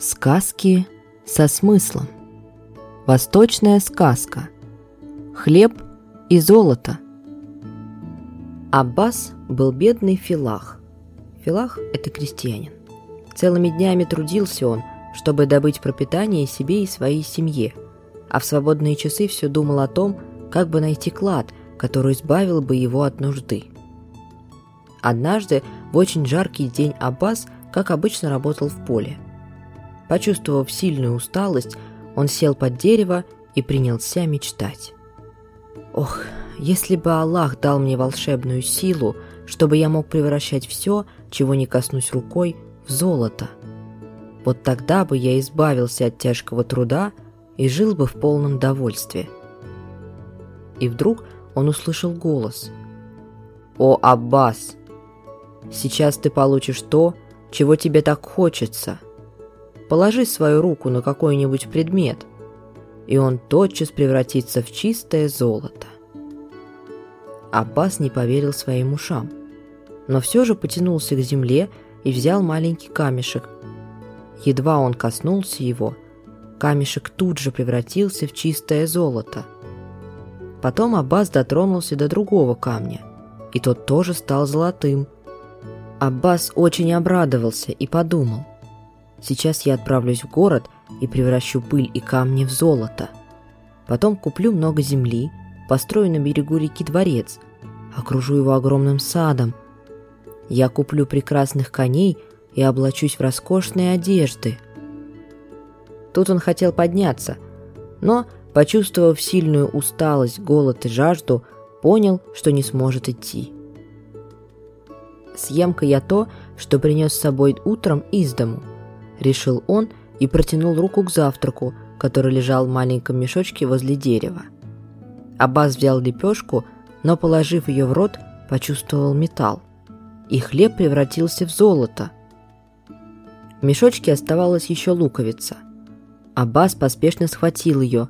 Сказки со смыслом. Восточная сказка. Хлеб и золото. Аббас был бедный филах. Филах – это крестьянин. Целыми днями трудился он, чтобы добыть пропитание себе и своей семье, а в свободные часы все думал о том, как бы найти клад, который избавил бы его от нужды. Однажды, в очень жаркий день Аббас, как обычно, работал в поле – Почувствовав сильную усталость, он сел под дерево и принялся мечтать. «Ох, если бы Аллах дал мне волшебную силу, чтобы я мог превращать все, чего не коснусь рукой, в золото. Вот тогда бы я избавился от тяжкого труда и жил бы в полном довольстве». И вдруг он услышал голос. «О, Аббас! Сейчас ты получишь то, чего тебе так хочется!» Положи свою руку на какой-нибудь предмет, и он тотчас превратится в чистое золото. Аббас не поверил своим ушам, но все же потянулся к земле и взял маленький камешек. Едва он коснулся его, камешек тут же превратился в чистое золото. Потом Аббас дотронулся до другого камня, и тот тоже стал золотым. Аббас очень обрадовался и подумал, Сейчас я отправлюсь в город и превращу пыль и камни в золото. Потом куплю много земли, построю на берегу реки дворец, окружу его огромным садом. Я куплю прекрасных коней и облачусь в роскошные одежды. Тут он хотел подняться, но, почувствовав сильную усталость, голод и жажду, понял, что не сможет идти. Съем-ка я то, что принес с собой утром из дому –— решил он и протянул руку к завтраку, который лежал в маленьком мешочке возле дерева. Аббас взял лепешку, но, положив ее в рот, почувствовал металл, и хлеб превратился в золото. В мешочке оставалась еще луковица. Аббас поспешно схватил ее.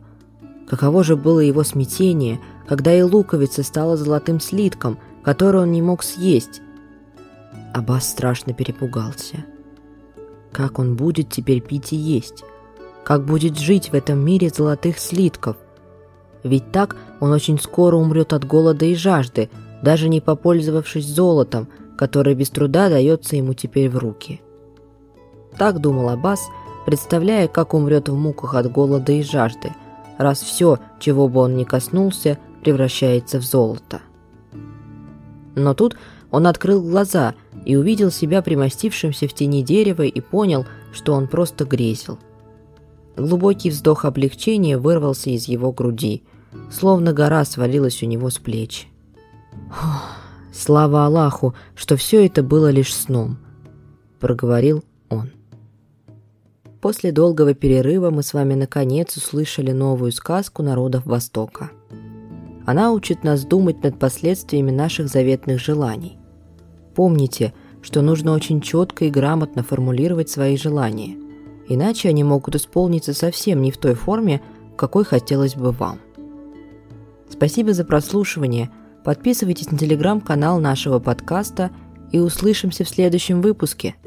Каково же было его смятение, когда и луковица стала золотым слитком, который он не мог съесть. Аббас страшно перепугался. Как он будет теперь пить и есть? Как будет жить в этом мире золотых слитков? Ведь так он очень скоро умрет от голода и жажды, даже не попользовавшись золотом, которое без труда дается ему теперь в руки. Так думал Аббас, представляя, как умрет в муках от голода и жажды, раз все, чего бы он ни коснулся, превращается в золото. Но тут он открыл глаза – и увидел себя примостившимся в тени дерева и понял, что он просто грезил. Глубокий вздох облегчения вырвался из его груди, словно гора свалилась у него с плеч. «Слава Аллаху, что все это было лишь сном», — проговорил он. После долгого перерыва мы с вами наконец услышали новую сказку народов Востока. Она учит нас думать над последствиями наших заветных желаний. Помните, что нужно очень четко и грамотно формулировать свои желания, иначе они могут исполниться совсем не в той форме, какой хотелось бы вам. Спасибо за прослушивание. Подписывайтесь на телеграм-канал нашего подкаста и услышимся в следующем выпуске –